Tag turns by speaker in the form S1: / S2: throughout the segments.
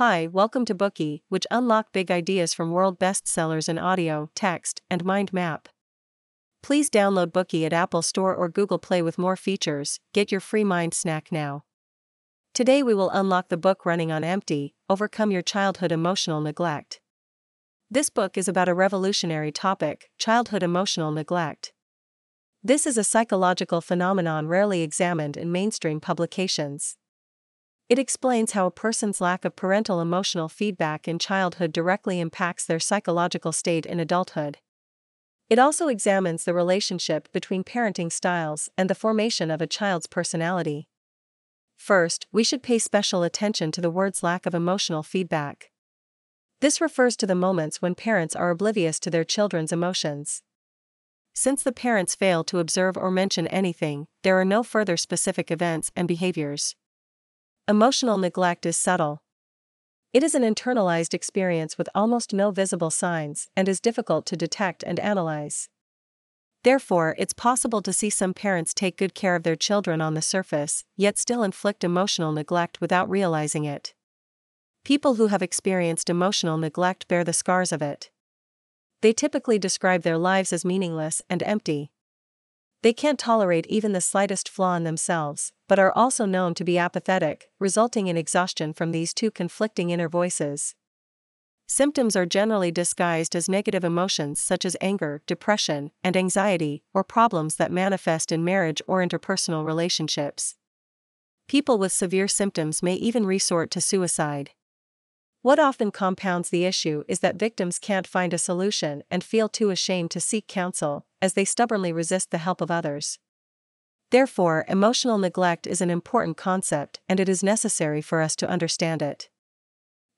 S1: Hi, welcome to Bookey, which unlock big ideas from world bestsellers in audio, text, and mind map. Please download Bookey at Apple Store or Google Play with more features. Get your free mind snack now. Today we will unlock the book Running on Empty Overcome Your Childhood Emotional Neglect. This book is about a revolutionary topic childhood emotional neglect. This is a psychological phenomenon rarely examined in mainstream publications. It explains how a person's lack of parental emotional feedback in childhood directly impacts their psychological state in adulthood. It also examines the relationship between parenting styles and the formation of a child's personality. First, we should pay special attention to the word's lack of emotional feedback. This refers to the moments when parents are oblivious to their children's emotions. Since the parents fail to observe or mention anything, there are no further specific events and behaviors. Emotional neglect is subtle. It is an internalized experience with almost no visible signs and is difficult to detect and analyze. Therefore, it's possible to see some parents take good care of their children on the surface, yet still inflict emotional neglect without realizing it. People who have experienced emotional neglect bear the scars of it. They typically describe their lives as meaningless and empty. They can't tolerate even the slightest flaw in themselves, but are also known to be apathetic, resulting in exhaustion from these two conflicting inner voices. Symptoms are generally disguised as negative emotions such as anger, depression, and anxiety, or problems that manifest in marriage or interpersonal relationships. People with severe symptoms may even resort to suicide. What often compounds the issue is that victims can't find a solution and feel too ashamed to seek counsel, as they stubbornly resist the help of others. Therefore, emotional neglect is an important concept and it is necessary for us to understand it.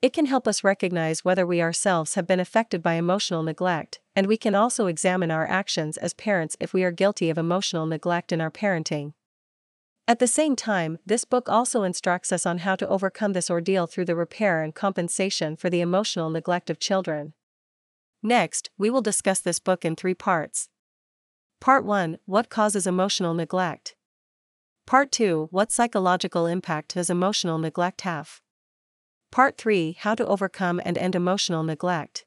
S1: It can help us recognize whether we ourselves have been affected by emotional neglect, and we can also examine our actions as parents if we are guilty of emotional neglect in our parenting. At the same time, this book also instructs us on how to overcome this ordeal through the repair and compensation for the emotional neglect of children. Next, we will discuss this book in three parts. Part 1 What causes emotional neglect? Part 2 What psychological impact does emotional neglect have? Part 3 How to overcome and end emotional neglect.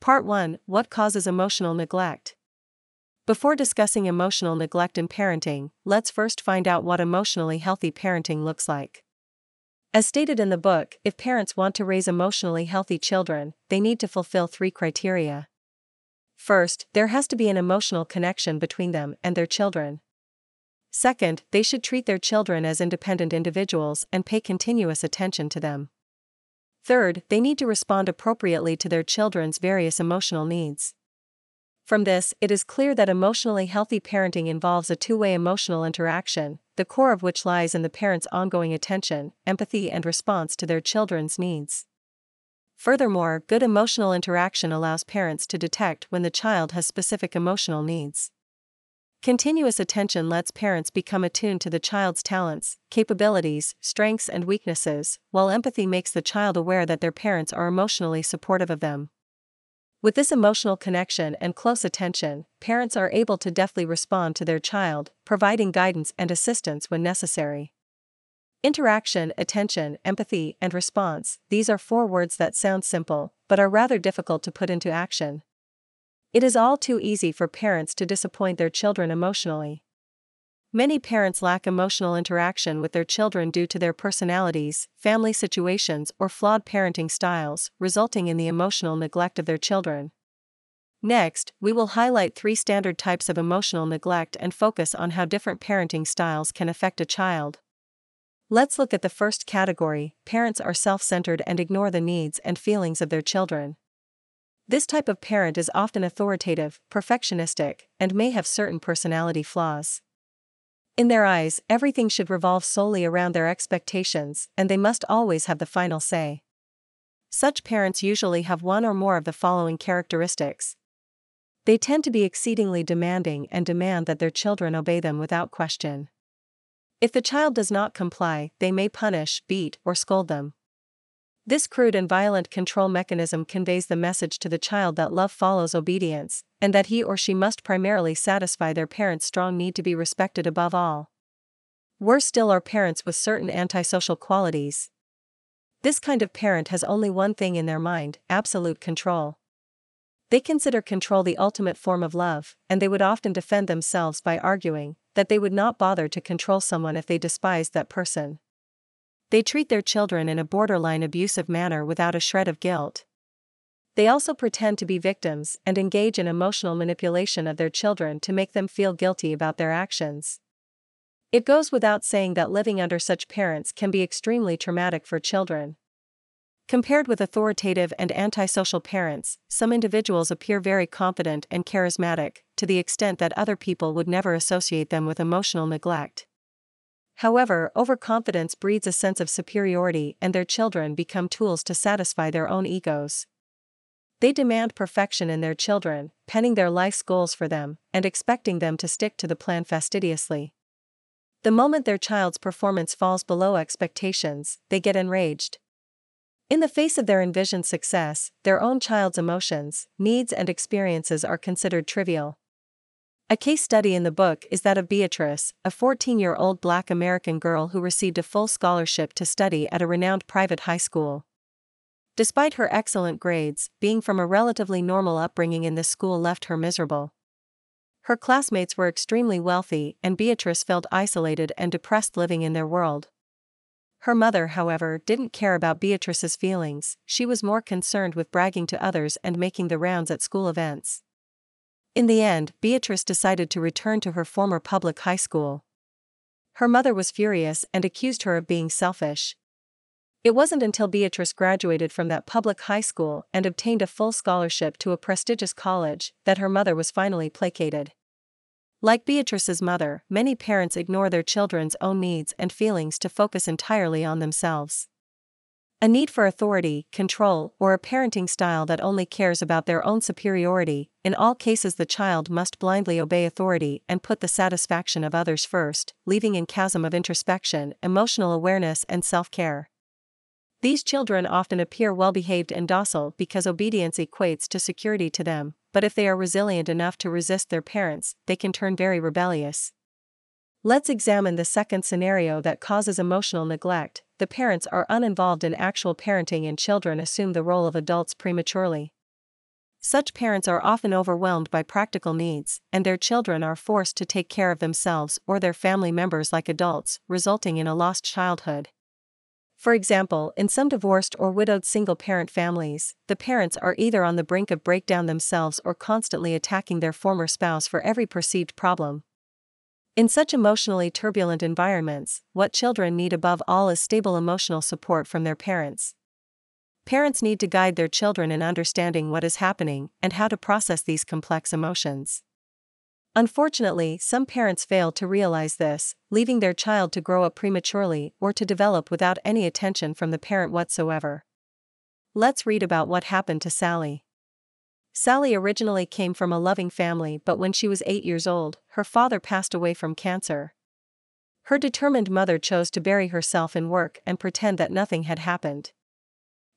S1: Part 1 What causes emotional neglect? Before discussing emotional neglect in parenting, let's first find out what emotionally healthy parenting looks like. As stated in the book, if parents want to raise emotionally healthy children, they need to fulfill three criteria. First, there has to be an emotional connection between them and their children. Second, they should treat their children as independent individuals and pay continuous attention to them. Third, they need to respond appropriately to their children's various emotional needs. From this, it is clear that emotionally healthy parenting involves a two way emotional interaction, the core of which lies in the parent's ongoing attention, empathy, and response to their children's needs. Furthermore, good emotional interaction allows parents to detect when the child has specific emotional needs. Continuous attention lets parents become attuned to the child's talents, capabilities, strengths, and weaknesses, while empathy makes the child aware that their parents are emotionally supportive of them. With this emotional connection and close attention, parents are able to deftly respond to their child, providing guidance and assistance when necessary. Interaction, attention, empathy, and response these are four words that sound simple, but are rather difficult to put into action. It is all too easy for parents to disappoint their children emotionally. Many parents lack emotional interaction with their children due to their personalities, family situations, or flawed parenting styles, resulting in the emotional neglect of their children. Next, we will highlight three standard types of emotional neglect and focus on how different parenting styles can affect a child. Let's look at the first category parents are self centered and ignore the needs and feelings of their children. This type of parent is often authoritative, perfectionistic, and may have certain personality flaws. In their eyes, everything should revolve solely around their expectations, and they must always have the final say. Such parents usually have one or more of the following characteristics. They tend to be exceedingly demanding and demand that their children obey them without question. If the child does not comply, they may punish, beat, or scold them. This crude and violent control mechanism conveys the message to the child that love follows obedience, and that he or she must primarily satisfy their parents' strong need to be respected above all. Worse still are parents with certain antisocial qualities. This kind of parent has only one thing in their mind absolute control. They consider control the ultimate form of love, and they would often defend themselves by arguing that they would not bother to control someone if they despised that person. They treat their children in a borderline abusive manner without a shred of guilt. They also pretend to be victims and engage in emotional manipulation of their children to make them feel guilty about their actions. It goes without saying that living under such parents can be extremely traumatic for children. Compared with authoritative and antisocial parents, some individuals appear very confident and charismatic, to the extent that other people would never associate them with emotional neglect. However, overconfidence breeds a sense of superiority and their children become tools to satisfy their own egos. They demand perfection in their children, penning their life's goals for them, and expecting them to stick to the plan fastidiously. The moment their child's performance falls below expectations, they get enraged. In the face of their envisioned success, their own child's emotions, needs, and experiences are considered trivial. A case study in the book is that of Beatrice, a 14 year old black American girl who received a full scholarship to study at a renowned private high school. Despite her excellent grades, being from a relatively normal upbringing in this school left her miserable. Her classmates were extremely wealthy, and Beatrice felt isolated and depressed living in their world. Her mother, however, didn't care about Beatrice's feelings, she was more concerned with bragging to others and making the rounds at school events. In the end, Beatrice decided to return to her former public high school. Her mother was furious and accused her of being selfish, it wasn't until Beatrice graduated from that public high school and obtained a full scholarship to a prestigious college that her mother was finally placated. Like Beatrice's mother, many parents ignore their children's own needs and feelings to focus entirely on themselves. A need for authority, control, or a parenting style that only cares about their own superiority, in all cases, the child must blindly obey authority and put the satisfaction of others first, leaving in chasm of introspection, emotional awareness, and self care. These children often appear well behaved and docile because obedience equates to security to them, but if they are resilient enough to resist their parents, they can turn very rebellious. Let's examine the second scenario that causes emotional neglect the parents are uninvolved in actual parenting and children assume the role of adults prematurely. Such parents are often overwhelmed by practical needs, and their children are forced to take care of themselves or their family members like adults, resulting in a lost childhood. For example, in some divorced or widowed single parent families, the parents are either on the brink of breakdown themselves or constantly attacking their former spouse for every perceived problem. In such emotionally turbulent environments, what children need above all is stable emotional support from their parents. Parents need to guide their children in understanding what is happening and how to process these complex emotions. Unfortunately, some parents fail to realize this, leaving their child to grow up prematurely or to develop without any attention from the parent whatsoever. Let's read about what happened to Sally. Sally originally came from a loving family, but when she was eight years old, her father passed away from cancer. Her determined mother chose to bury herself in work and pretend that nothing had happened.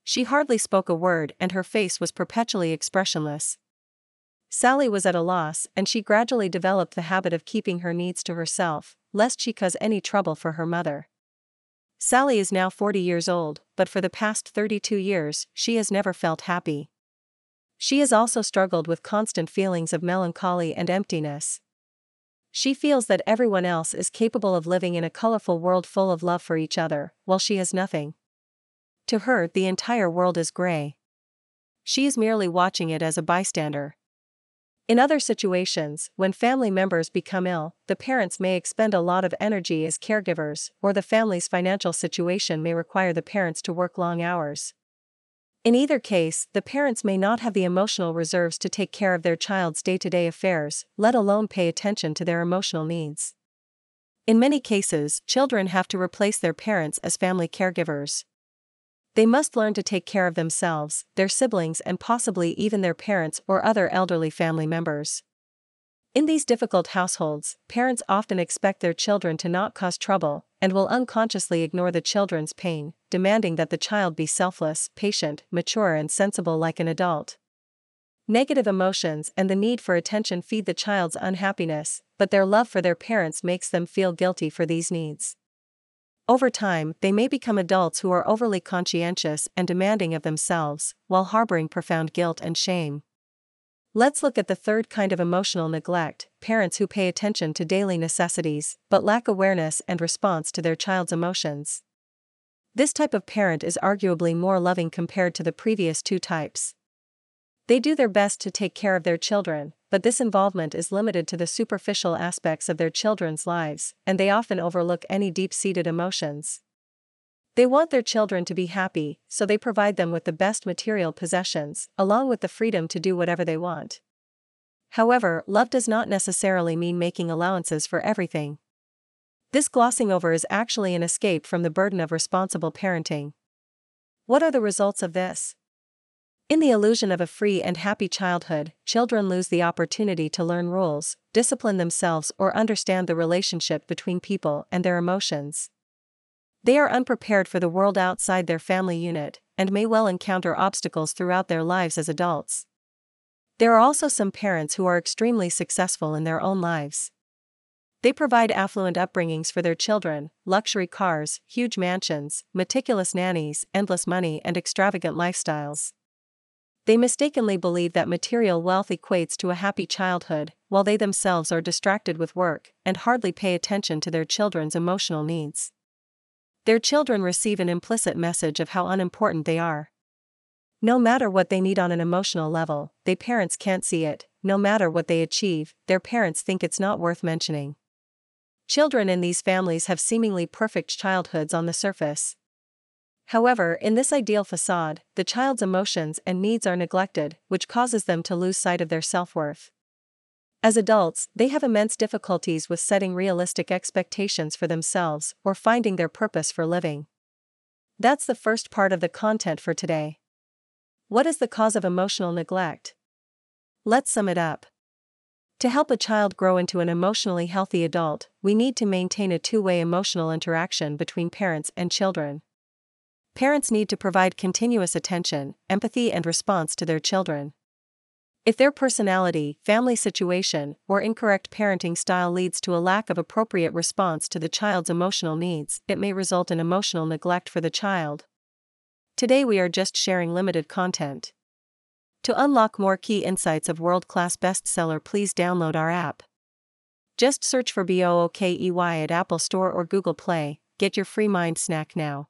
S1: She hardly spoke a word and her face was perpetually expressionless, Sally was at a loss and she gradually developed the habit of keeping her needs to herself, lest she cause any trouble for her mother. Sally is now 40 years old, but for the past 32 years, she has never felt happy. She has also struggled with constant feelings of melancholy and emptiness. She feels that everyone else is capable of living in a colorful world full of love for each other, while she has nothing. To her, the entire world is gray. She is merely watching it as a bystander. In other situations, when family members become ill, the parents may expend a lot of energy as caregivers, or the family's financial situation may require the parents to work long hours. In either case, the parents may not have the emotional reserves to take care of their child's day to day affairs, let alone pay attention to their emotional needs. In many cases, children have to replace their parents as family caregivers. They must learn to take care of themselves, their siblings, and possibly even their parents or other elderly family members. In these difficult households, parents often expect their children to not cause trouble and will unconsciously ignore the children's pain, demanding that the child be selfless, patient, mature, and sensible like an adult. Negative emotions and the need for attention feed the child's unhappiness, but their love for their parents makes them feel guilty for these needs. Over time, they may become adults who are overly conscientious and demanding of themselves, while harboring profound guilt and shame. Let's look at the third kind of emotional neglect parents who pay attention to daily necessities, but lack awareness and response to their child's emotions. This type of parent is arguably more loving compared to the previous two types. They do their best to take care of their children, but this involvement is limited to the superficial aspects of their children's lives, and they often overlook any deep seated emotions. They want their children to be happy, so they provide them with the best material possessions, along with the freedom to do whatever they want. However, love does not necessarily mean making allowances for everything. This glossing over is actually an escape from the burden of responsible parenting. What are the results of this? In the illusion of a free and happy childhood, children lose the opportunity to learn rules, discipline themselves, or understand the relationship between people and their emotions. They are unprepared for the world outside their family unit, and may well encounter obstacles throughout their lives as adults. There are also some parents who are extremely successful in their own lives. They provide affluent upbringings for their children, luxury cars, huge mansions, meticulous nannies, endless money, and extravagant lifestyles. They mistakenly believe that material wealth equates to a happy childhood, while they themselves are distracted with work and hardly pay attention to their children's emotional needs. Their children receive an implicit message of how unimportant they are. No matter what they need on an emotional level, their parents can't see it, no matter what they achieve, their parents think it's not worth mentioning. Children in these families have seemingly perfect childhoods on the surface. However, in this ideal facade, the child's emotions and needs are neglected, which causes them to lose sight of their self worth. As adults, they have immense difficulties with setting realistic expectations for themselves or finding their purpose for living. That's the first part of the content for today. What is the cause of emotional neglect? Let's sum it up. To help a child grow into an emotionally healthy adult, we need to maintain a two way emotional interaction between parents and children. Parents need to provide continuous attention, empathy, and response to their children. If their personality, family situation, or incorrect parenting style leads to a lack of appropriate response to the child's emotional needs, it may result in emotional neglect for the child. Today we are just sharing limited content. To unlock more key insights of world class bestseller, please download our app. Just search for BOOKEY at Apple Store or Google Play. Get your free mind snack now.